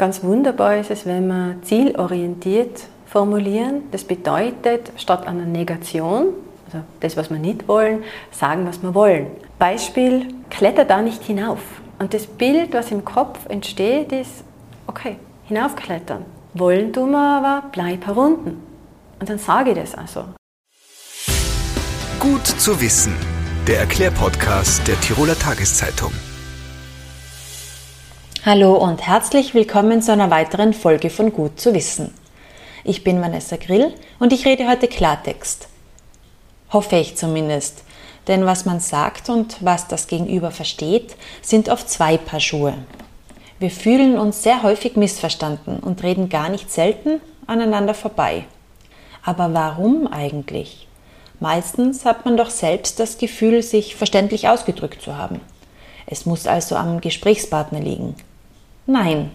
Ganz wunderbar ist es, wenn wir zielorientiert formulieren. Das bedeutet, statt einer Negation, also das, was wir nicht wollen, sagen, was wir wollen. Beispiel, kletter da nicht hinauf. Und das Bild, was im Kopf entsteht, ist, okay, hinaufklettern. Wollen tun wir aber, bleib herunten. Und dann sage ich das also. Gut zu wissen. Der Erklärpodcast der Tiroler Tageszeitung. Hallo und herzlich willkommen zu einer weiteren Folge von Gut zu wissen. Ich bin Vanessa Grill und ich rede heute Klartext. Hoffe ich zumindest, denn was man sagt und was das Gegenüber versteht, sind oft zwei Paar Schuhe. Wir fühlen uns sehr häufig missverstanden und reden gar nicht selten aneinander vorbei. Aber warum eigentlich? Meistens hat man doch selbst das Gefühl, sich verständlich ausgedrückt zu haben. Es muss also am Gesprächspartner liegen. Nein,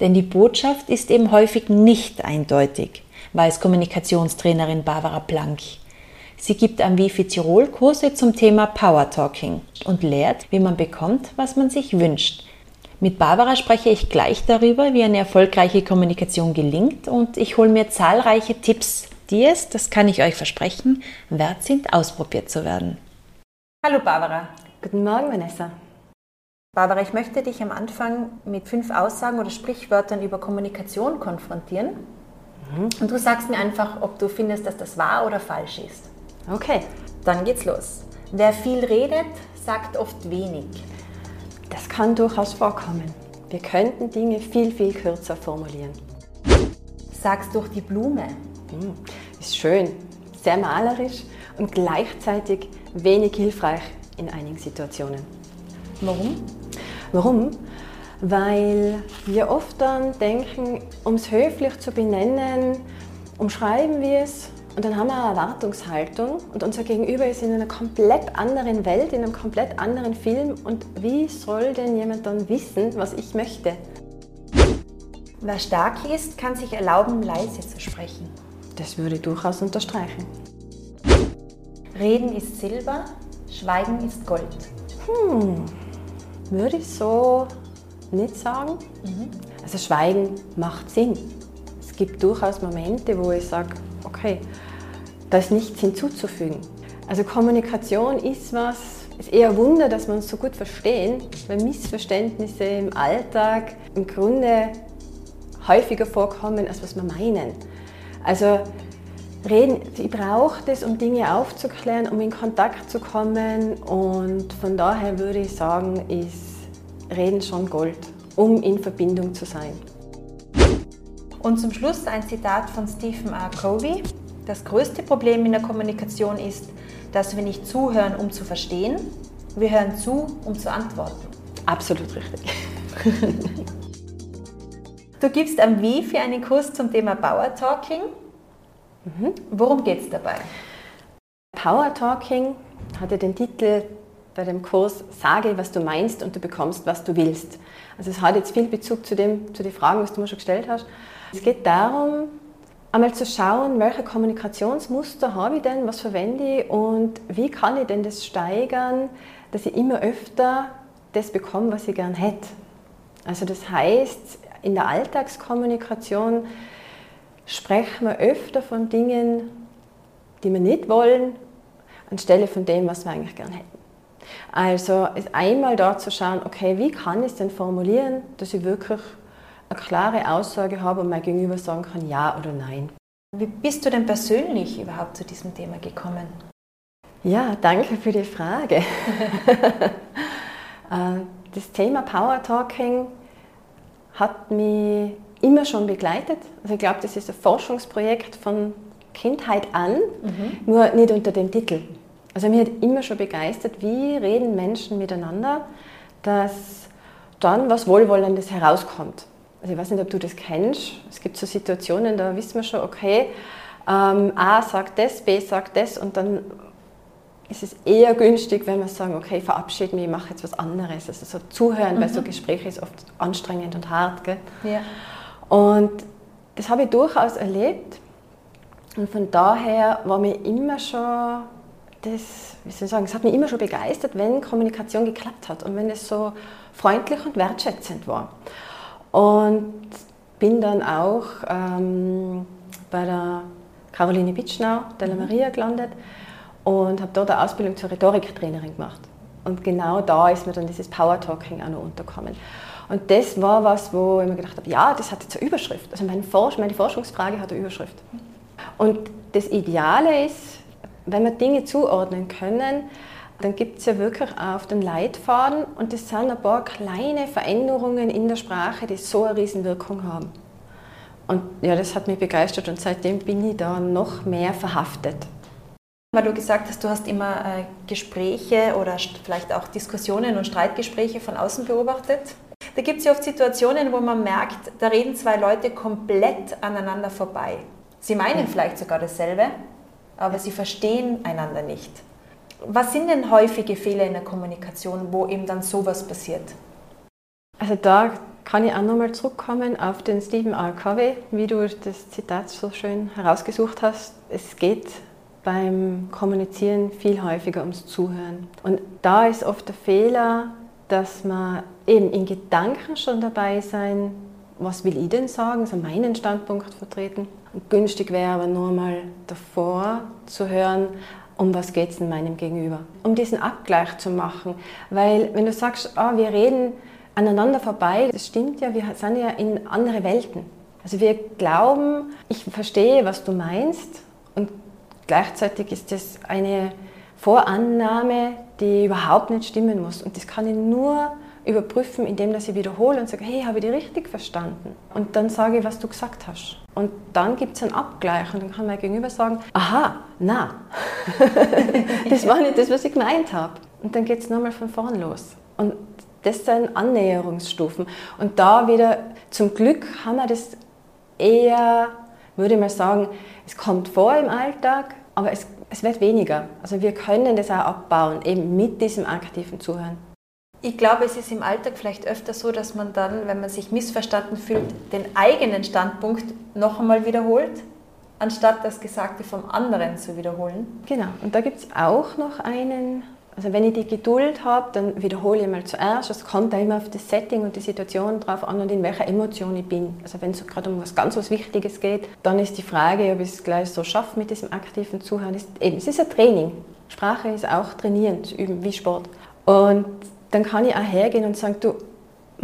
denn die Botschaft ist eben häufig nicht eindeutig, weiß Kommunikationstrainerin Barbara Planck. Sie gibt am Wifi Tirol Kurse zum Thema Power Talking und lehrt, wie man bekommt, was man sich wünscht. Mit Barbara spreche ich gleich darüber, wie eine erfolgreiche Kommunikation gelingt und ich hole mir zahlreiche Tipps, die es, das kann ich euch versprechen, wert sind, ausprobiert zu werden. Hallo Barbara. Guten Morgen, Vanessa. Barbara, ich möchte dich am Anfang mit fünf Aussagen oder Sprichwörtern über Kommunikation konfrontieren. Mhm. Und du sagst mir einfach, ob du findest, dass das wahr oder falsch ist. Okay. Dann geht's los. Wer viel redet, sagt oft wenig. Das kann durchaus vorkommen. Wir könnten Dinge viel, viel kürzer formulieren. Sag's durch die Blume. Mhm. Ist schön, sehr malerisch und gleichzeitig wenig hilfreich in einigen Situationen. Warum? Warum? Weil wir oft dann denken, um es höflich zu benennen, umschreiben wir es und dann haben wir eine Erwartungshaltung und unser Gegenüber ist in einer komplett anderen Welt, in einem komplett anderen Film und wie soll denn jemand dann wissen, was ich möchte? Wer stark ist, kann sich erlauben, leise zu sprechen. Das würde ich durchaus unterstreichen. Reden ist Silber, Schweigen ist Gold. Hm, würde ich so nicht sagen. Mhm. Also Schweigen macht Sinn. Es gibt durchaus Momente, wo ich sage, okay, da ist nichts hinzuzufügen. Also Kommunikation ist was, ist eher Wunder, dass wir uns so gut verstehen, weil Missverständnisse im Alltag im Grunde häufiger vorkommen, als was wir meinen. Also Reden, ich brauche das, um Dinge aufzuklären, um in Kontakt zu kommen und von daher würde ich sagen, ist Reden schon Gold, um in Verbindung zu sein. Und zum Schluss ein Zitat von Stephen R. Covey. Das größte Problem in der Kommunikation ist, dass wir nicht zuhören, um zu verstehen, wir hören zu, um zu antworten. Absolut richtig. du gibst am WIFI einen Kurs zum Thema Power Talking. Mhm. Worum geht es dabei? Power Talking hatte den Titel bei dem Kurs Sage, was du meinst und du bekommst, was du willst. Also es hat jetzt viel Bezug zu, dem, zu den Fragen, was du mir schon gestellt hast. Es geht darum, einmal zu schauen, welche Kommunikationsmuster habe ich denn, was verwende ich und wie kann ich denn das steigern, dass ich immer öfter das bekomme, was ich gern hätte. Also das heißt, in der Alltagskommunikation sprechen wir öfter von Dingen, die wir nicht wollen, anstelle von dem, was wir eigentlich gern hätten. Also einmal dort zu schauen, okay, wie kann ich es denn formulieren, dass ich wirklich eine klare Aussage habe und mein Gegenüber sagen kann, ja oder nein. Wie bist du denn persönlich überhaupt zu diesem Thema gekommen? Ja, danke für die Frage. Äh, das Thema Power Talking hat mich immer schon begleitet. Also ich glaube, das ist ein Forschungsprojekt von Kindheit an, mhm. nur nicht unter dem Titel. Also mir hat immer schon begeistert, wie reden Menschen miteinander, dass dann was Wohlwollendes herauskommt. Also ich weiß nicht, ob du das kennst. Es gibt so Situationen, da wissen wir schon, okay, ähm, A sagt das, B sagt das und dann ist es eher günstig, wenn wir sagen, okay, ich verabschiede mich, ich mache jetzt was anderes. Also so zuhören, mhm. weil so mhm. Gespräche ist oft anstrengend und hart. Gell? Ja. Und das habe ich durchaus erlebt. Und von daher war mir immer schon das, wie soll ich sagen, es hat mich immer schon begeistert, wenn Kommunikation geklappt hat und wenn es so freundlich und wertschätzend war. Und bin dann auch ähm, bei der Caroline Bitschnau, Della Maria, gelandet und habe dort eine Ausbildung zur Rhetoriktrainerin gemacht. Und genau da ist mir dann dieses Power Talking auch noch unterkommen. Und das war was, wo ich mir gedacht habe, ja, das hat jetzt eine Überschrift. Also meine, Forsch meine Forschungsfrage hat eine Überschrift. Und das Ideale ist, wenn wir Dinge zuordnen können, dann gibt es ja wirklich auf den Leitfaden und das sind ein paar kleine Veränderungen in der Sprache, die so eine Riesenwirkung haben. Und ja, das hat mich begeistert und seitdem bin ich da noch mehr verhaftet. Weil du gesagt hast, du hast immer äh, Gespräche oder vielleicht auch Diskussionen und Streitgespräche von außen beobachtet. Da gibt es ja oft Situationen, wo man merkt, da reden zwei Leute komplett aneinander vorbei. Sie meinen vielleicht sogar dasselbe, aber sie verstehen einander nicht. Was sind denn häufige Fehler in der Kommunikation, wo eben dann sowas passiert? Also da kann ich auch nochmal zurückkommen auf den Stephen R. Covey, wie du das Zitat so schön herausgesucht hast. Es geht beim Kommunizieren viel häufiger ums Zuhören. Und da ist oft der Fehler, dass man eben in Gedanken schon dabei sein, was will ich denn sagen, so meinen Standpunkt vertreten. Und günstig wäre aber nur mal davor zu hören, um was geht es in meinem Gegenüber. Um diesen Abgleich zu machen. Weil wenn du sagst, oh, wir reden aneinander vorbei, das stimmt ja, wir sind ja in andere Welten. Also wir glauben, ich verstehe, was du meinst und gleichzeitig ist das eine Vorannahme, die überhaupt nicht stimmen muss. Und das kann ich nur überprüfen, indem dass ich wiederhole und sage, hey, habe ich die richtig verstanden? Und dann sage ich, was du gesagt hast. Und dann gibt es einen Abgleich und dann kann mein Gegenüber sagen, aha, na, das war nicht das, was ich gemeint habe. Und dann geht es nochmal von vorn los. Und das sind Annäherungsstufen. Und da wieder, zum Glück haben wir das eher, würde ich mal sagen, es kommt vor im Alltag, aber es, es wird weniger. Also wir können das auch abbauen, eben mit diesem aktiven Zuhören. Ich glaube, es ist im Alltag vielleicht öfter so, dass man dann, wenn man sich missverstanden fühlt, den eigenen Standpunkt noch einmal wiederholt, anstatt das Gesagte vom anderen zu wiederholen. Genau, und da gibt es auch noch einen, also wenn ich die Geduld habe, dann wiederhole ich mal zuerst. Es kommt da immer auf das Setting und die Situation drauf an und in welcher Emotion ich bin. Also wenn es gerade um was ganz was Wichtiges geht, dann ist die Frage, ob ich es gleich so schaffe mit diesem aktiven Zuhören. Ist, eben, es ist ein Training. Sprache ist auch trainieren, zu üben, wie Sport. Und dann kann ich auch hergehen und sagen, du,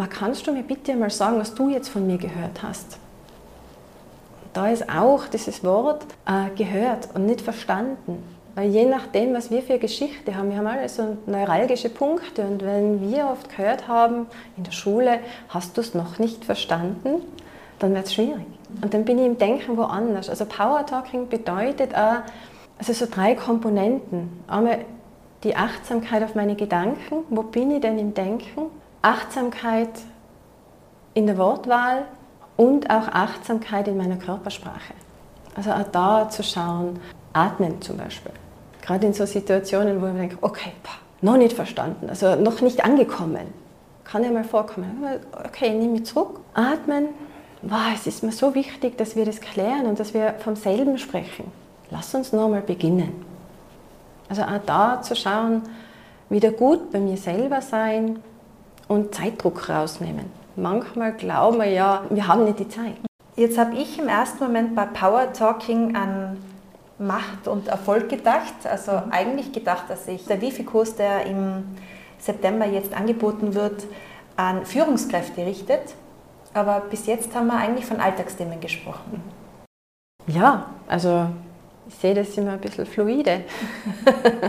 kannst du mir bitte mal sagen, was du jetzt von mir gehört hast? Da ist auch dieses Wort äh, gehört und nicht verstanden. Weil je nachdem, was wir für Geschichte haben, wir haben alle so neuralgische Punkte und wenn wir oft gehört haben in der Schule, hast du es noch nicht verstanden, dann wird es schwierig. Und dann bin ich im Denken woanders. Also Power Talking bedeutet auch, also so drei Komponenten. Einmal die Achtsamkeit auf meine Gedanken, wo bin ich denn im Denken, Achtsamkeit in der Wortwahl und auch Achtsamkeit in meiner Körpersprache. Also auch da zu schauen, atmen zum Beispiel. Gerade in so Situationen, wo ich denke, okay, noch nicht verstanden, also noch nicht angekommen. Kann ja mal vorkommen. Okay, nehme mich zurück, atmen. Wow, es ist mir so wichtig, dass wir das klären und dass wir vom selben sprechen. Lass uns nochmal beginnen. Also auch da zu schauen, wieder gut bei mir selber sein und Zeitdruck rausnehmen. Manchmal glauben wir ja, wir haben nicht die Zeit. Jetzt habe ich im ersten Moment bei Power Talking an Macht und Erfolg gedacht. Also mhm. eigentlich gedacht, dass sich der Wifi-Kurs, der im September jetzt angeboten wird, an Führungskräfte richtet. Aber bis jetzt haben wir eigentlich von Alltagsthemen gesprochen. Ja, also ich sehe das immer ein bisschen fluide,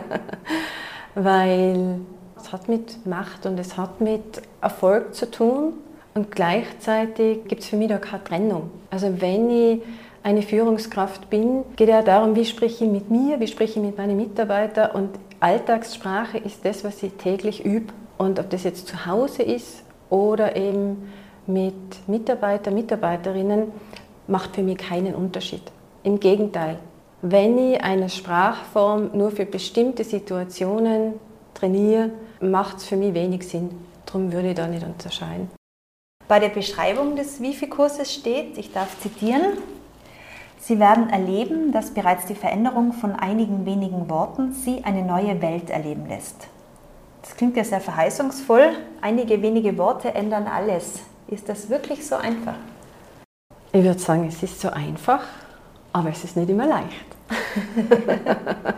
weil es hat mit Macht und es hat mit Erfolg zu tun und gleichzeitig gibt es für mich da keine Trennung. Also wenn ich eine Führungskraft bin, geht ja darum, wie spreche ich mit mir, wie spreche ich mit meinen Mitarbeitern und Alltagssprache ist das, was ich täglich übe. Und ob das jetzt zu Hause ist oder eben mit Mitarbeiter, Mitarbeiterinnen, macht für mich keinen Unterschied. Im Gegenteil, wenn ich eine Sprachform nur für bestimmte Situationen trainiere, macht es für mich wenig Sinn. Darum würde ich da nicht unterscheiden. Bei der Beschreibung des Wifi-Kurses steht, ich darf zitieren, Sie werden erleben, dass bereits die Veränderung von einigen wenigen Worten Sie eine neue Welt erleben lässt. Das klingt ja sehr verheißungsvoll. Einige wenige Worte ändern alles. Ist das wirklich so einfach? Ich würde sagen, es ist so einfach, aber es ist nicht immer leicht.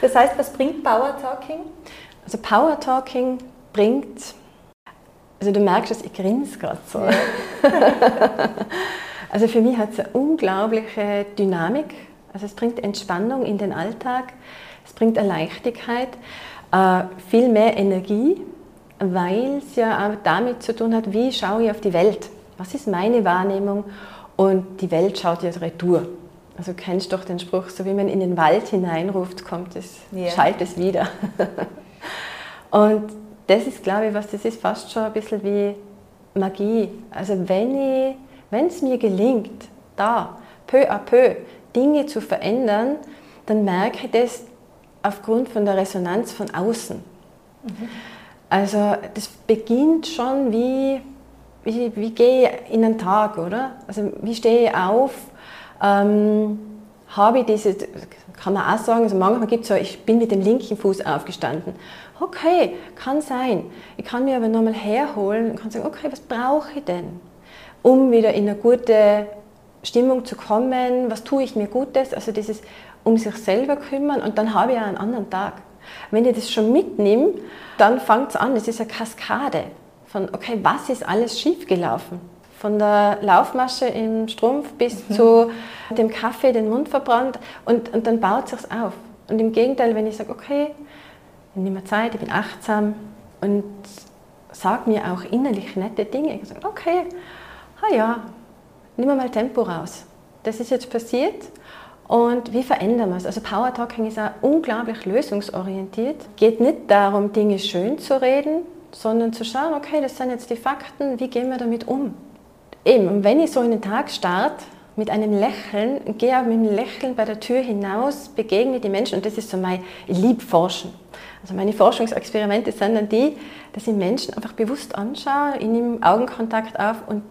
das heißt, was bringt Power Talking? Also Power Talking bringt, also du merkst dass ich grinse gerade so. Ja. also für mich hat es eine unglaubliche Dynamik. Also es bringt Entspannung in den Alltag, es bringt eine Leichtigkeit, äh, viel mehr Energie, weil es ja auch damit zu tun hat, wie schaue ich auf die Welt. Was ist meine Wahrnehmung? Und die Welt schaut ja retour. Also du kennst doch den Spruch, so wie man in den Wald hineinruft, kommt es, yeah. schallt es wieder. und das ist, glaube ich, was das ist, fast schon ein bisschen wie Magie. Also wenn es mir gelingt, da peu à peu Dinge zu verändern, dann merke ich das aufgrund von der Resonanz von außen. Mhm. Also das beginnt schon wie, wie, wie gehe ich in einen Tag, oder? Also wie stehe ich auf? Ähm, habe ich diese, kann man auch sagen, also manchmal gibt es so, ich bin mit dem linken Fuß aufgestanden. Okay, kann sein. Ich kann mir aber nochmal herholen und kann sagen, okay, was brauche ich denn, um wieder in eine gute Stimmung zu kommen? Was tue ich mir Gutes? Also dieses um sich selber kümmern und dann habe ich einen anderen Tag. Wenn ich das schon mitnehme, dann fängt es an, es ist eine Kaskade von, okay, was ist alles schiefgelaufen? Von der Laufmasche im Strumpf bis mhm. zu dem Kaffee den Mund verbrannt und, und dann baut es sich auf. Und im Gegenteil, wenn ich sage, okay, ich nehme Zeit, ich bin achtsam und sage mir auch innerlich nette Dinge. Ich sage, okay, ah ja, nimm mal Tempo raus. Das ist jetzt passiert und wie verändern wir es? Also Power Talking ist auch unglaublich lösungsorientiert. Geht nicht darum, Dinge schön zu reden, sondern zu schauen, okay, das sind jetzt die Fakten, wie gehen wir damit um? Eben, und wenn ich so in den Tag starte, mit einem Lächeln, gehe auch mit einem Lächeln bei der Tür hinaus, begegne die Menschen und das ist so mein Liebforschen. Also meine Forschungsexperimente sind dann die, dass ich Menschen einfach bewusst anschaue, ich nehme Augenkontakt auf und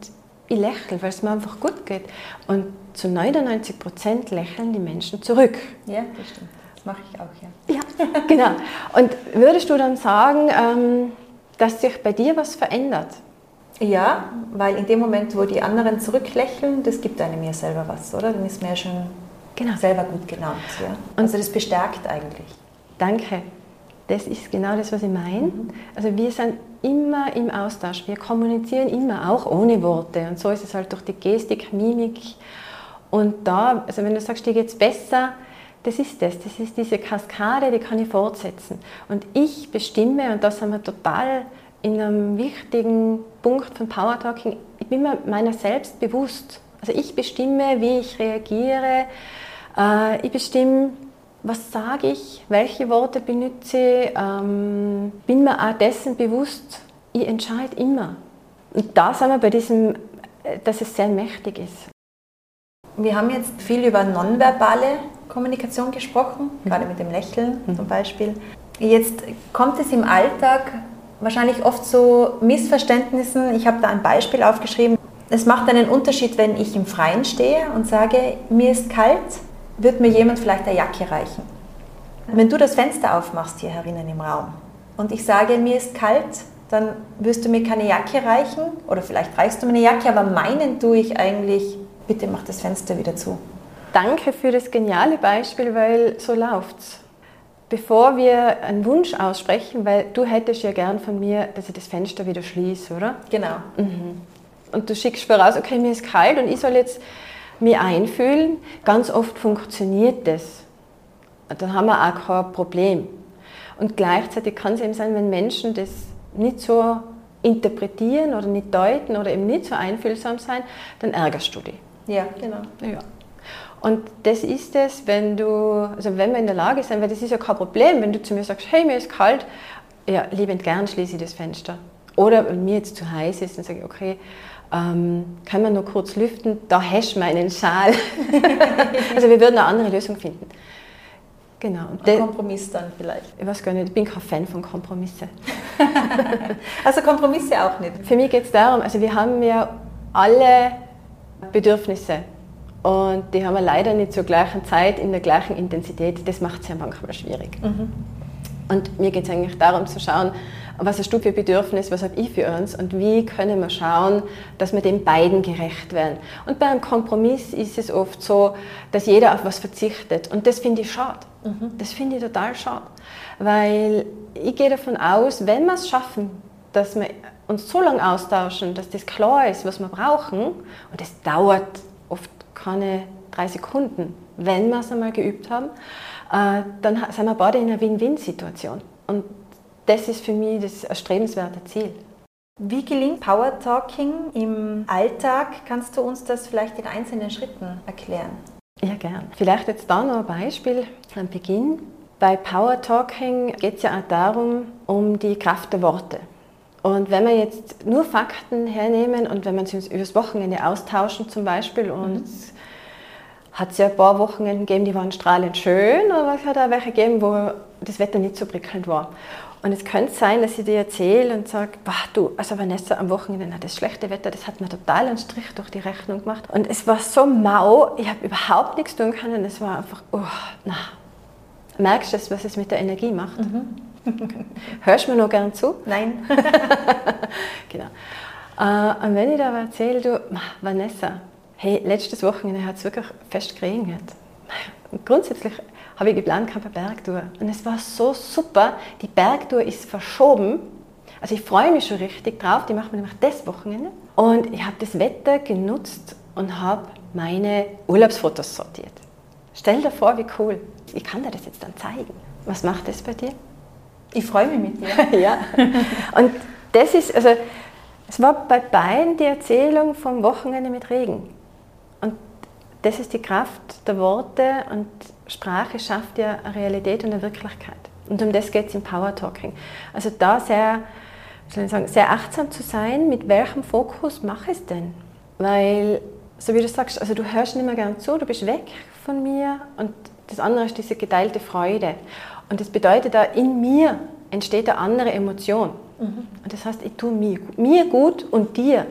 ich lächle, weil es mir einfach gut geht. Und zu 99 Prozent lächeln die Menschen zurück. Ja, das stimmt. Das mache ich auch, ja. Ja, genau. Und würdest du dann sagen, ähm, dass sich bei dir was verändert? Ja, weil in dem Moment, wo die anderen zurücklächeln, das gibt einem ja selber was, oder? Dann ist man ja schon genau. selber gut gelaunt. Ja? Also das bestärkt eigentlich. Danke. Das ist genau das, was ich meine. Mhm. Also wir sind immer im Austausch. Wir kommunizieren immer, auch ohne Worte. Und so ist es halt durch die Gestik, Mimik. Und da, also wenn du sagst, dir geht es besser, das ist das. Das ist diese Kaskade, die kann ich fortsetzen. Und ich bestimme, und da sind wir total in einem wichtigen Punkt von Power Talking, ich bin mir meiner selbst bewusst. Also ich bestimme, wie ich reagiere. Äh, ich bestimme, was sage ich, welche Worte benutze ich, ähm, bin mir auch dessen bewusst, ich entscheide immer. Und da sind wir bei diesem, äh, dass es sehr mächtig ist. Wir haben jetzt viel über nonverbale Kommunikation gesprochen, mhm. gerade mit dem Lächeln mhm. zum Beispiel. Jetzt kommt es im Alltag wahrscheinlich oft zu Missverständnissen. Ich habe da ein Beispiel aufgeschrieben. Es macht einen Unterschied, wenn ich im Freien stehe und sage, mir ist kalt wird mir jemand vielleicht eine Jacke reichen. Wenn du das Fenster aufmachst hier herinnen im Raum und ich sage, mir ist kalt, dann wirst du mir keine Jacke reichen oder vielleicht reichst du mir eine Jacke, aber meinen tue ich eigentlich, bitte mach das Fenster wieder zu. Danke für das geniale Beispiel, weil so läuft's. Bevor wir einen Wunsch aussprechen, weil du hättest ja gern von mir, dass ich das Fenster wieder schließe, oder? Genau. Mhm. Und du schickst voraus, okay, mir ist kalt und ich soll jetzt mich einfühlen. Ganz oft funktioniert das. Dann haben wir auch kein Problem. Und gleichzeitig kann es eben sein, wenn Menschen das nicht so interpretieren oder nicht deuten oder eben nicht so einfühlsam sein, dann ärgerst du dich. Ja, genau. Ja. Und das ist es, wenn du, also wenn wir in der Lage sind, weil das ist ja kein Problem, wenn du zu mir sagst, hey, mir ist kalt, ja, liebend gern schließe ich das Fenster. Oder wenn mir jetzt zu heiß ist, dann sage ich, okay, ähm, kann man nur kurz lüften, da hast du meinen Schal. also wir würden eine andere Lösung finden. Genau. Ein Kompromiss dann vielleicht. Ich weiß gar nicht, ich bin kein Fan von Kompromissen. also Kompromisse auch nicht? Für mich geht es darum, also wir haben ja alle Bedürfnisse und die haben wir leider nicht zur gleichen Zeit, in der gleichen Intensität. Das macht es ja manchmal schwierig. Mhm. Und mir geht es eigentlich darum zu schauen, Was hast du für Bedürfnis, was habe ich für uns und wie können wir schauen, dass wir den beiden gerecht werden. Und bei einem Kompromiss ist es oft so, dass jeder auf was verzichtet und das finde ich schade. Mhm. Das finde ich total schade, weil ich gehe davon aus, wenn wir es schaffen, dass wir uns so lange austauschen, dass das klar ist, was wir brauchen, und das dauert keine drei Sekunden, wenn wir es einmal geübt haben, äh, dann sind wir beide in einer Win-Win-Situation. Und das ist für mich das erstrebenswerte Ziel. Wie gelingt Power Talking im Alltag? Kannst du uns das vielleicht in einzelnen Schritten erklären? Ja, gern. Vielleicht jetzt da noch ein Beispiel am Beginn. Bei Power Talking geht es ja auch darum, um die Kraft der Worte. Und wenn wir jetzt nur Fakten hernehmen und wenn wir uns übers Wochenende austauschen zum Beispiel und mhm hat es ja ein paar Wochenenden gegeben, die waren strahlend schön, aber es hat auch welche gegeben, wo das Wetter nicht so prickelnd war. Und es könnte sein, dass ich dir erzähle und sage, du, also Vanessa, am Wochenende, das schlechte Wetter, das hat mir total einen Strich durch die Rechnung gemacht. Und es war so mau, ich habe überhaupt nichts tun können. Es war einfach, oh, na. Merkst du, was es mit der Energie macht? Mhm. Hörst du mir noch gern zu? Nein. genau. Äh, und wenn ich da erzähle, du, Vanessa, hey, letztes Wochenende hat es wirklich fest geregnet. Grundsätzlich habe ich geplant, keine Bergtour. Und es war so super. Die Bergtour ist verschoben. Also ich freue mich schon richtig drauf. Die machen wir nämlich das Wochenende. Und ich habe das Wetter genutzt und habe meine Urlaubsfotos sortiert. Stell dir vor, wie cool. Ich kann dir das jetzt dann zeigen. Was macht das bei dir? Ich freue mich mit dir. ja. Und das ist, also, es war bei beiden die Erzählung vom Wochenende mit Regen. Und das ist die Kraft der Worte und Sprache schafft ja eine Realität und eine Wirklichkeit. Und um das geht es im Power Talking. Also da sehr, soll ich sagen, sehr achtsam zu sein, mit welchem Fokus mache ich es denn? Weil, so wie du sagst, also du hörst nicht mehr gern zu, du bist weg von mir und das andere ist diese geteilte Freude. Und das bedeutet da, in mir entsteht eine andere Emotion. Mhm. Und das heißt, ich tue mir, mir gut und dir.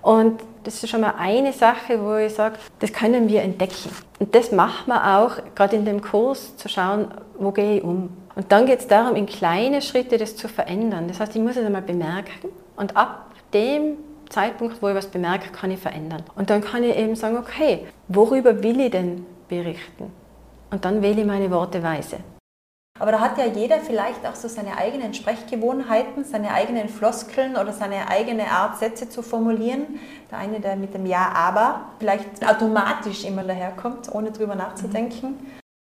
Und das ist schon mal eine Sache, wo ich sage, das können wir entdecken. Und das machen wir auch, gerade in dem Kurs, zu schauen, wo gehe ich um. Und dann geht es darum, in kleine Schritte das zu verändern. Das heißt, ich muss es einmal bemerken und ab dem Zeitpunkt, wo ich was bemerke, kann ich verändern. Und dann kann ich eben sagen, okay, worüber will ich denn berichten? Und dann wähle ich meine Worte weise. Aber da hat ja jeder vielleicht auch so seine eigenen Sprechgewohnheiten, seine eigenen Floskeln oder seine eigene Art, Sätze zu formulieren. Der eine, der mit dem Ja, aber vielleicht automatisch immer daherkommt, ohne drüber nachzudenken.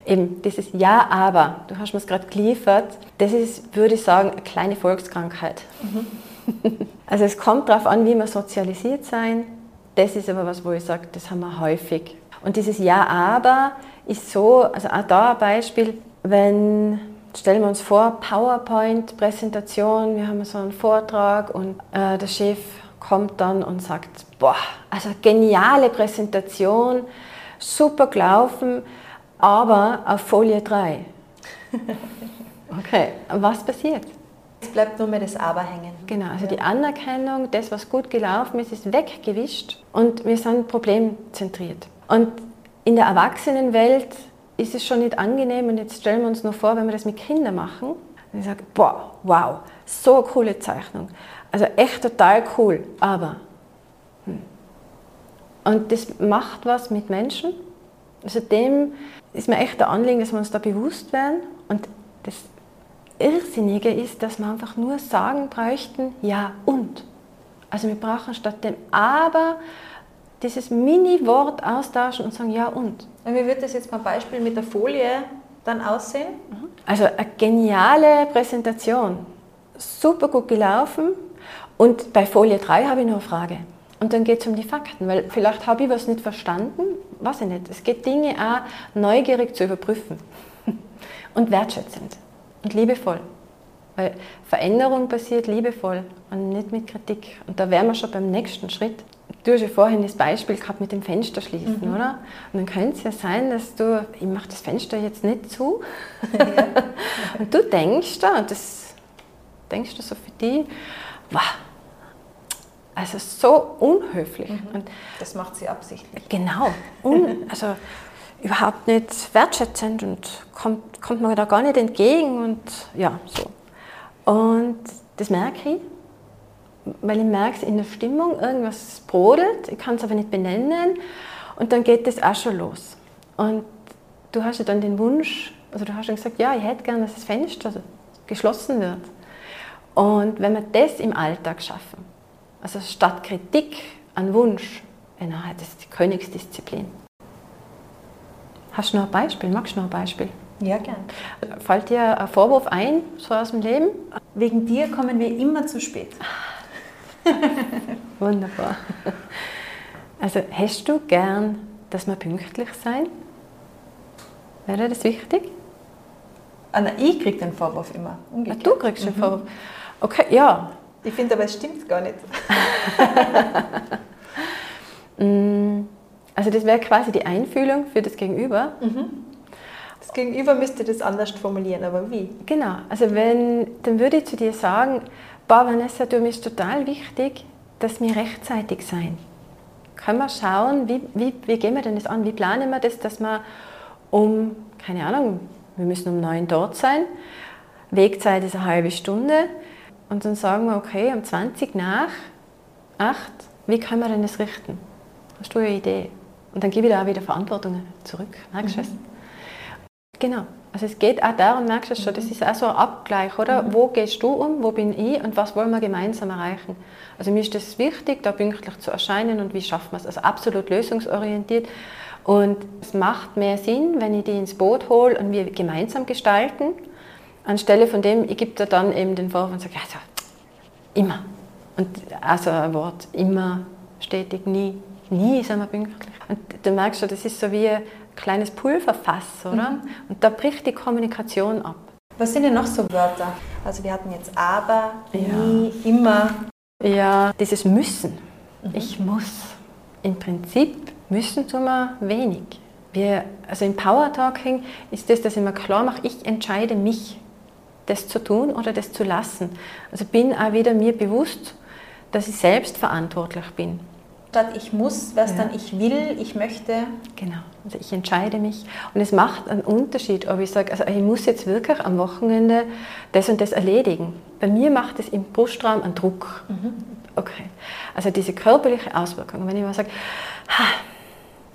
Eben, dieses Ja, aber, du hast mir es gerade geliefert, das ist, würde ich sagen, eine kleine Volkskrankheit. Mhm. also es kommt darauf an, wie wir sozialisiert sein. Das ist aber was, wo ich sage, das haben wir häufig. Und dieses Ja, aber ist so, also auch da ein Beispiel, wenn, stellen wir uns vor, PowerPoint-Präsentation, wir haben so einen Vortrag und äh, der Chef kommt dann und sagt, boah, also geniale Präsentation, super gelaufen, aber auf Folie 3. okay, was passiert? Es bleibt nur mehr das Aber hängen. Genau, also ja. die Anerkennung, das, was gut gelaufen ist, ist weggewischt und wir sind problemzentriert. Und in der Erwachsenenwelt ist es schon nicht angenehm und jetzt stellen wir uns nur vor, wenn wir das mit Kindern machen. Und ich sage, boah, wow, so eine coole Zeichnung. Also echt total cool, aber. Hm. Und das macht was mit Menschen. Also dem ist mir echt der Anliegen, dass wir uns da bewusst werden. Und das Irrsinnige ist, dass wir einfach nur sagen bräuchten, ja und. Also wir brauchen statt dem aber dieses Mini-Wort austauschen und sagen ja und. Und wie wird das jetzt mal Beispiel mit der Folie dann aussehen? Also eine geniale Präsentation, super gut gelaufen und bei Folie 3 habe ich nur eine Frage. Und dann geht es um die Fakten, weil vielleicht habe ich was nicht verstanden, weiß ich nicht. Es geht Dinge auch neugierig zu überprüfen und wertschätzend und liebevoll. Weil Veränderung passiert liebevoll und nicht mit Kritik. Und da wären wir schon beim nächsten Schritt. Du hast ja vorhin das Beispiel gehabt mit dem Fenster schließen, mhm. oder? Und dann könnte es ja sein, dass du, ich mache das Fenster jetzt nicht zu. Ja. und du denkst da, und das denkst du so für dich, wow, also so unhöflich. Mhm. Und das macht sie absichtlich. Genau. Un, also überhaupt nicht wertschätzend und kommt, kommt man da gar nicht entgegen und ja, so. Und das merke ich, weil ich merke in der Stimmung, irgendwas brodelt, ich kann es aber nicht benennen und dann geht das auch schon los. Und du hast ja dann den Wunsch, also du hast schon gesagt, ja, ich hätte gerne, dass das Fenster geschlossen wird. Und wenn wir das im Alltag schaffen, also statt Kritik an Wunsch, das ist die Königsdisziplin. Hast du noch ein Beispiel? Magst du noch ein Beispiel? Ja, gern. Fällt dir ein Vorwurf ein, so aus dem Leben? Wegen dir kommen wir immer zu spät. Wunderbar. Also hast du gern, dass wir pünktlich sein? Wäre das wichtig? Anna, ich kriege den Vorwurf immer. Umgekehrt. Du kriegst den mhm. Vorwurf. Okay, ja. Ich finde aber, es stimmt gar nicht. Mm, also das wäre quasi die Einfühlung für das Gegenüber. Mhm. Das Gegenüber müsste das anders formulieren, aber wie? Genau, also wenn, dann würde ich zu dir sagen, boah Vanessa, du, mir ist total wichtig, dass wir rechtzeitig sein. Können wir schauen, wie, wie, wie gehen wir denn das an? Wie planen wir das, dass wir um, keine Ahnung, wir müssen um neun dort sein, Wegzeit ist eine halbe Stunde und dann sagen wir, okay, um 20 nach 8, wie können wir denn das richten? Hast du eine Idee? Und dann gebe ich da auch wieder Verantwortung zurück. Merkst du mhm. Genau. Also es geht auch darum, merkst du schon, das ist auch so ein Abgleich, oder? Mhm. Wo gehst du um, wo bin ich und was wollen wir gemeinsam erreichen? Also mir ist es wichtig, da pünktlich zu erscheinen und wie schaffen wir es? Also absolut lösungsorientiert. Und es macht mehr Sinn, wenn ich die ins Boot hole und wir gemeinsam gestalten, anstelle von dem, ich gebe da dann eben den Vorwurf und sage, also immer. Und also ein Wort, immer, stetig, nie, nie sind wir pünktlich. Und du merkst schon, das ist so wie kleines Pulverfass, oder? Mhm. Und da bricht die Kommunikation ab. Was sind denn noch so Wörter? Also wir hatten jetzt aber, ja. nie, immer. Ja, dieses Müssen. Mhm. Ich muss. Im Prinzip müssen tun wir wenig. Wir, also im Power Talking ist das, dass ich mir klar mache, ich entscheide mich, das zu tun oder das zu lassen. Also bin auch wieder mir bewusst, dass ich selbst verantwortlich bin statt ich muss, was ja. dann ich will, ich möchte. Genau, also ich entscheide mich. Und es macht einen Unterschied, ob ich sage, also ich muss jetzt wirklich am Wochenende das und das erledigen. Bei mir macht es im Brustraum einen Druck. Mhm. Okay, also diese körperliche Auswirkung. Wenn ich mal sage,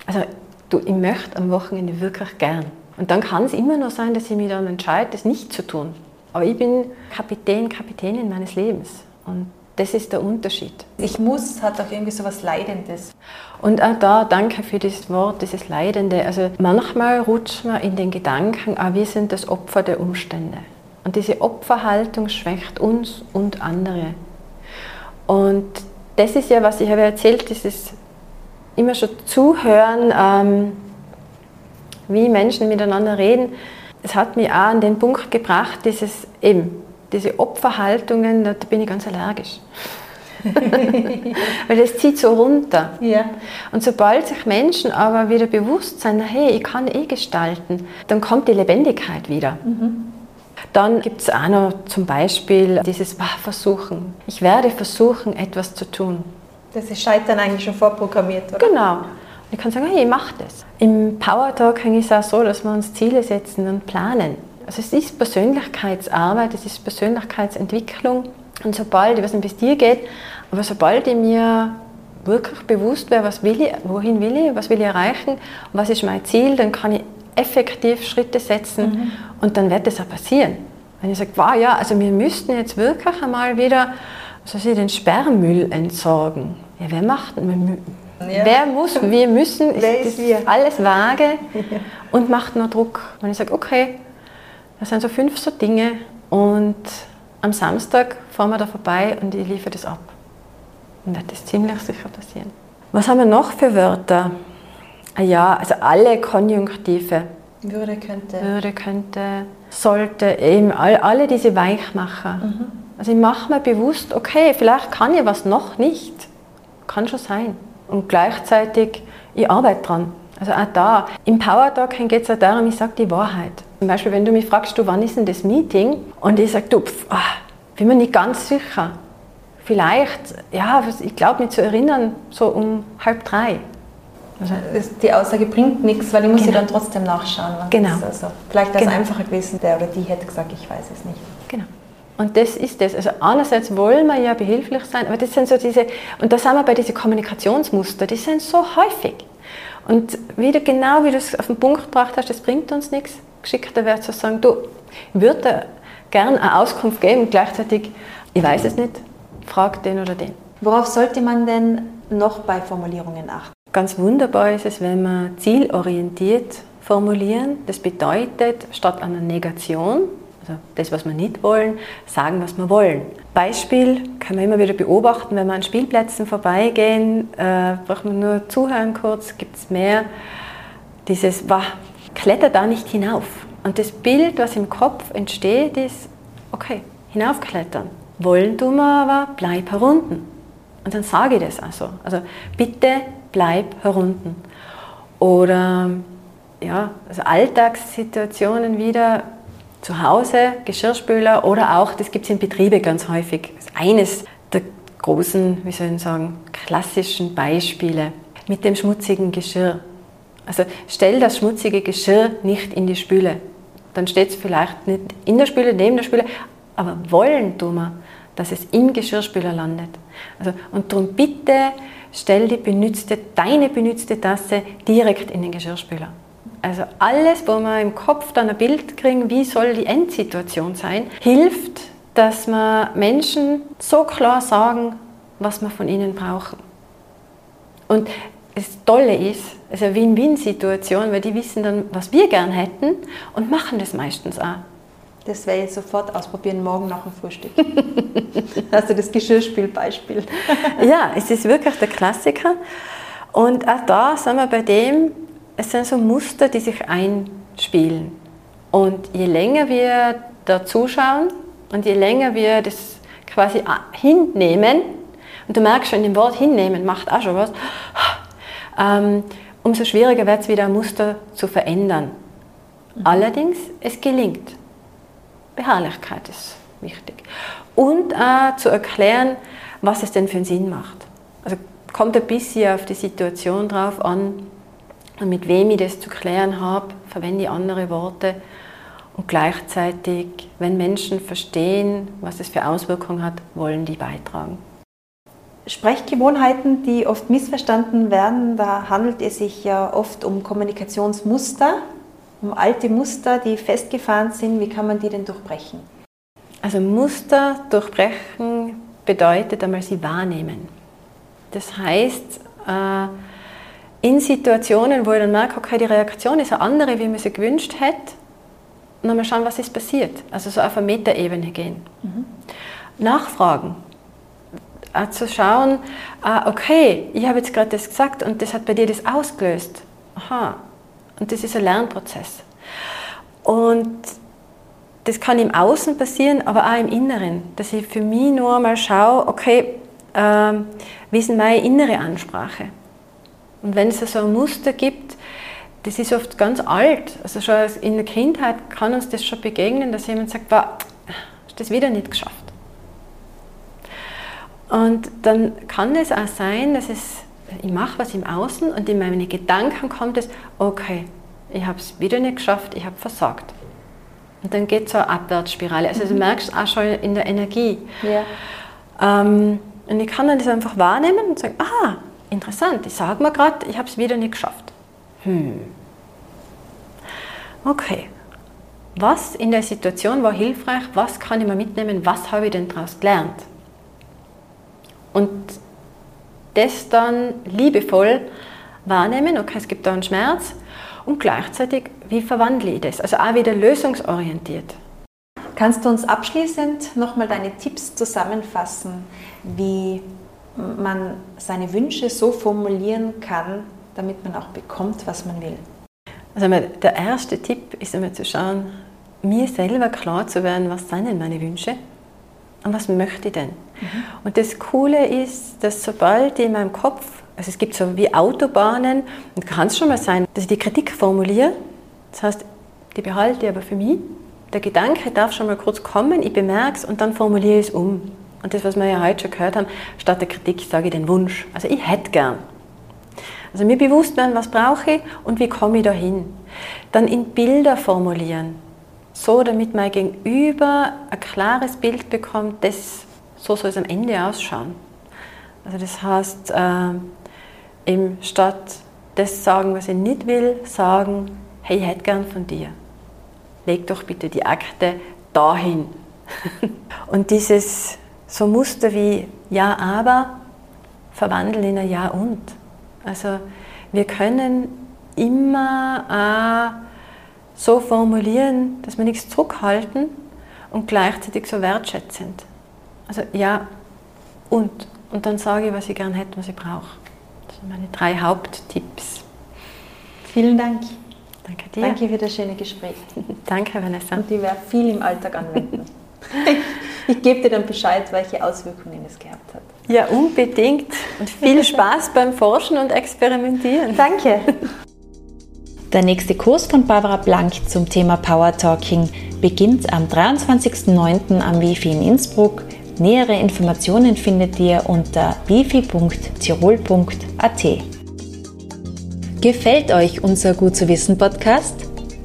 also du, ich möchte am Wochenende wirklich gern. Und dann kann es immer noch sein, dass ich mich dann entscheide, das nicht zu tun. Aber ich bin Kapitän, Kapitänin meines Lebens. Und das ist der Unterschied. Ich muss hat auch irgendwie so was Leidendes. Und auch da danke für dieses Wort, dieses Leidende. Also manchmal rutscht man in den Gedanken, ah, wir sind das Opfer der Umstände. Und diese Opferhaltung schwächt uns und andere. Und das ist ja, was ich habe erzählt, dieses immer schon zuhören, ähm, wie Menschen miteinander reden. Es hat mich auch an den Punkt gebracht, dieses eben diese Opferhaltungen, da bin ich ganz allergisch. Weil das zieht so runter. Ja. Und sobald sich Menschen aber wieder bewusst sind, hey, ich kann eh gestalten, dann kommt die Lebendigkeit wieder. Mhm. Dann gibt es auch noch zum Beispiel dieses Versuchen. Ich werde versuchen, etwas zu tun. Das ist Scheitern eigentlich schon vorprogrammiert, oder? Genau. Und ich kann sagen, hey, ich mache das. Im Power Talking ist es auch so, dass wir uns Ziele setzen und planen. Also es ist Persönlichkeitsarbeit, es ist Persönlichkeitsentwicklung. Und sobald, ich weiß nicht, wie es dir geht, aber sobald ich mir wirklich bewusst wäre, was will ich, wohin will ich, was will ich erreichen und was ist mein Ziel, dann kann ich effektiv Schritte setzen mhm. und dann wird das auch passieren. Wenn ich sage, wow, ja, also wir müssten jetzt wirklich einmal wieder also den Sperrmüll entsorgen. Ja, wer macht ja. Wer muss, wir müssen, ist, ist alles vage und macht nur Druck. Und ich sage, okay, das sind so fünf so Dinge und am Samstag fahren wir da vorbei und ich liefere das ab. Und wird das ziemlich sicher passieren. Was haben wir noch für Wörter? Ah ja, also alle Konjunktive. Würde, könnte. Würde, könnte, sollte, eben all, alle diese Weichmacher. Mhm. Also ich mache mir bewusst, okay, vielleicht kann ich was noch nicht. Kann schon sein. Und gleichzeitig, ich arbeite dran. Also auch da, im Power Talking geht es auch darum, ich sage die Wahrheit. Zum Beispiel, wenn du mich fragst, du, wann ist denn das Meeting? Und ich sage, du, pf, oh, bin mir nicht ganz sicher. Vielleicht, ja, ich glaube mich zu erinnern, so um halb drei. Also die Aussage bringt nichts, weil ich muss genau. sie dann trotzdem nachschauen. Genau. Also vielleicht als genau. einfacher gewesen, der oder die hätte gesagt, ich weiß es nicht. Genau. Und das ist das. Also einerseits wollen wir ja behilflich sein, aber das sind so diese, und da sind wir bei diesen Kommunikationsmuster, die sind so häufig. Und wieder genau wie du es auf den Punkt gebracht hast, das bringt uns nichts. Geschickter wäre zu sagen, du, ich würde gerne eine Auskunft geben und gleichzeitig, ich weiß es nicht, frag den oder den. Worauf sollte man denn noch bei Formulierungen achten? Ganz wunderbar ist es, wenn wir zielorientiert formulieren. Das bedeutet, statt einer Negation, also das, was wir nicht wollen, sagen, was wir wollen. Beispiel kann man immer wieder beobachten, wenn wir an Spielplätzen vorbeigehen, äh, braucht man nur zuhören kurz, gibt es mehr. Dieses, wah, kletter da nicht hinauf. Und das Bild, was im Kopf entsteht, ist, okay, hinaufklettern. Wollen tun wir aber, bleib herunten. Und dann sage ich das also. Also bitte bleib herunten. Oder ja, also Alltagssituationen wieder, zu Hause, Geschirrspüler oder auch, das gibt es in Betriebe ganz häufig, eines der großen, wie soll ich sagen, klassischen Beispiele mit dem schmutzigen Geschirr. Also stell das schmutzige Geschirr nicht in die Spüle. Dann steht es vielleicht nicht in der Spüle, neben der Spüle, aber wollen tun wir, dass es im Geschirrspüler landet. Also, und darum bitte stell die benützte, deine benützte Tasse direkt in den Geschirrspüler. Also alles, wo wir im Kopf dann ein Bild kriegen, wie soll die Endsituation sein, hilft, dass wir Menschen so klar sagen, was wir von ihnen brauchen. Und das Tolle ist, es ist eine Win-Win-Situation, weil die wissen dann, was wir gern hätten und machen das meistens auch. Das werde ich sofort ausprobieren, morgen nach dem Frühstück. Du das Geschirrspülbeispiel? ja, es ist wirklich der Klassiker. Und auch da sind wir bei dem, es sind so Muster, die sich einspielen. Und je länger wir da zuschauen und je länger wir das quasi hinnehmen, und du merkst schon, dem Wort hinnehmen macht auch schon was, umso schwieriger wird es wieder ein Muster zu verändern. Mhm. Allerdings, es gelingt. Beharrlichkeit ist wichtig. Und äh, zu erklären, was es denn für einen Sinn macht. Also kommt ein bisschen auf die Situation drauf an, und mit wem ich das zu klären habe, verwende ich andere Worte. Und gleichzeitig, wenn Menschen verstehen, was es für Auswirkungen hat, wollen die beitragen. Sprechgewohnheiten, die oft missverstanden werden, da handelt es sich ja oft um Kommunikationsmuster, um alte Muster, die festgefahren sind. Wie kann man die denn durchbrechen? Also Muster durchbrechen bedeutet einmal sie wahrnehmen. Das heißt, äh, in Situationen, wo ich dann merke, okay, die Reaktion ist eine andere, wie man sie gewünscht hätte, und dann mal schauen, was ist passiert. Also so auf eine Metaebene gehen. Mhm. Nachfragen. Auch zu schauen, ah, okay, ich habe jetzt gerade das gesagt und das hat bei dir das ausgelöst. Aha. Und das ist ein Lernprozess. Und das kann im Außen passieren, aber auch im Inneren. Dass ich für mich nur mal schaue, okay, ähm, wie ist meine innere Ansprache? Und wenn es so ein Muster gibt, das ist oft ganz alt. Also schon in der Kindheit kann uns das schon begegnen, dass jemand sagt, wow, hast das wieder nicht geschafft. Und dann kann es auch sein, dass es, ich mache was im Außen und in meine Gedanken kommt es, okay, ich habe es wieder nicht geschafft, ich habe versagt. Und dann geht so eine Abwärtsspirale. Also du mhm. merkst auch schon in der Energie. Ja. Ähm, und ich kann dann das einfach wahrnehmen und sagen, ah, interessant, ich sage mir gerade, ich habe es wieder nicht geschafft. Hm. Okay. Was in der Situation war hilfreich? Was kann ich mir mitnehmen? Was habe ich denn daraus gelernt? Und das dann liebevoll wahrnehmen, okay, es gibt da einen Schmerz und gleichzeitig, wie verwandle ich das? Also auch wieder lösungsorientiert. Kannst du uns abschließend nochmal deine Tipps zusammenfassen, wie man seine Wünsche so formulieren kann, damit man auch bekommt, was man will? Also der erste Tipp ist einmal zu schauen, mir selber klar zu werden, was sind denn meine Wünsche und was möchte ich denn. Mhm. Und das Coole ist, dass sobald in meinem Kopf, also es gibt so wie Autobahnen, und kann es schon mal sein, dass ich die Kritik formuliere, das heißt, die behalte ich aber für mich. Der Gedanke darf schon mal kurz kommen, ich bemerke es und dann formuliere ich es um. Und das, was wir ja heute schon gehört haben, statt der Kritik sage ich den Wunsch. Also ich hätte gern. Also mir bewusst werden, was brauche ich und wie komme ich da hin. Dann in Bilder formulieren. so, damit mein Gegenüber ein klares Bild bekommt, das, so soll es am Ende ausschauen. Also das heißt, äh, eben statt das sagen, was ich nicht will, sagen, hey, ich hätte gern von dir. Leg doch bitte die Akte dahin. und dieses so Muster wie Ja, aber verwandeln in ein Ja und. Also wir können immer auch so formulieren, dass wir nichts zurückhalten und gleichzeitig so wertschätzend. Also ja und. Und dann sage ich, was ich gerne hätte, was ich brauche. Das sind meine drei Haupttipps. Vielen Dank. Danke dir. Danke für das schöne Gespräch. Danke, Vanessa. Und ich werde viel im Alltag anwenden. ich gebe dir dann Bescheid, welche Auswirkungen es gehabt hat. Ja, unbedingt. Und viel Spaß beim Forschen und Experimentieren. Danke. Der nächste Kurs von Barbara Blank zum Thema Power Talking beginnt am 23.09. am Wifi in Innsbruck. Nähere Informationen findet ihr unter wifi.tirol.at. Gefällt euch unser Gut zu wissen Podcast?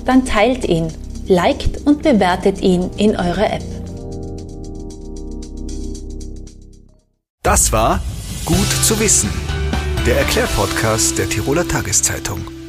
Dann teilt ihn, liked und bewertet ihn in eurer App. Das war Gut zu wissen, der Erklärpodcast der Tiroler Tageszeitung.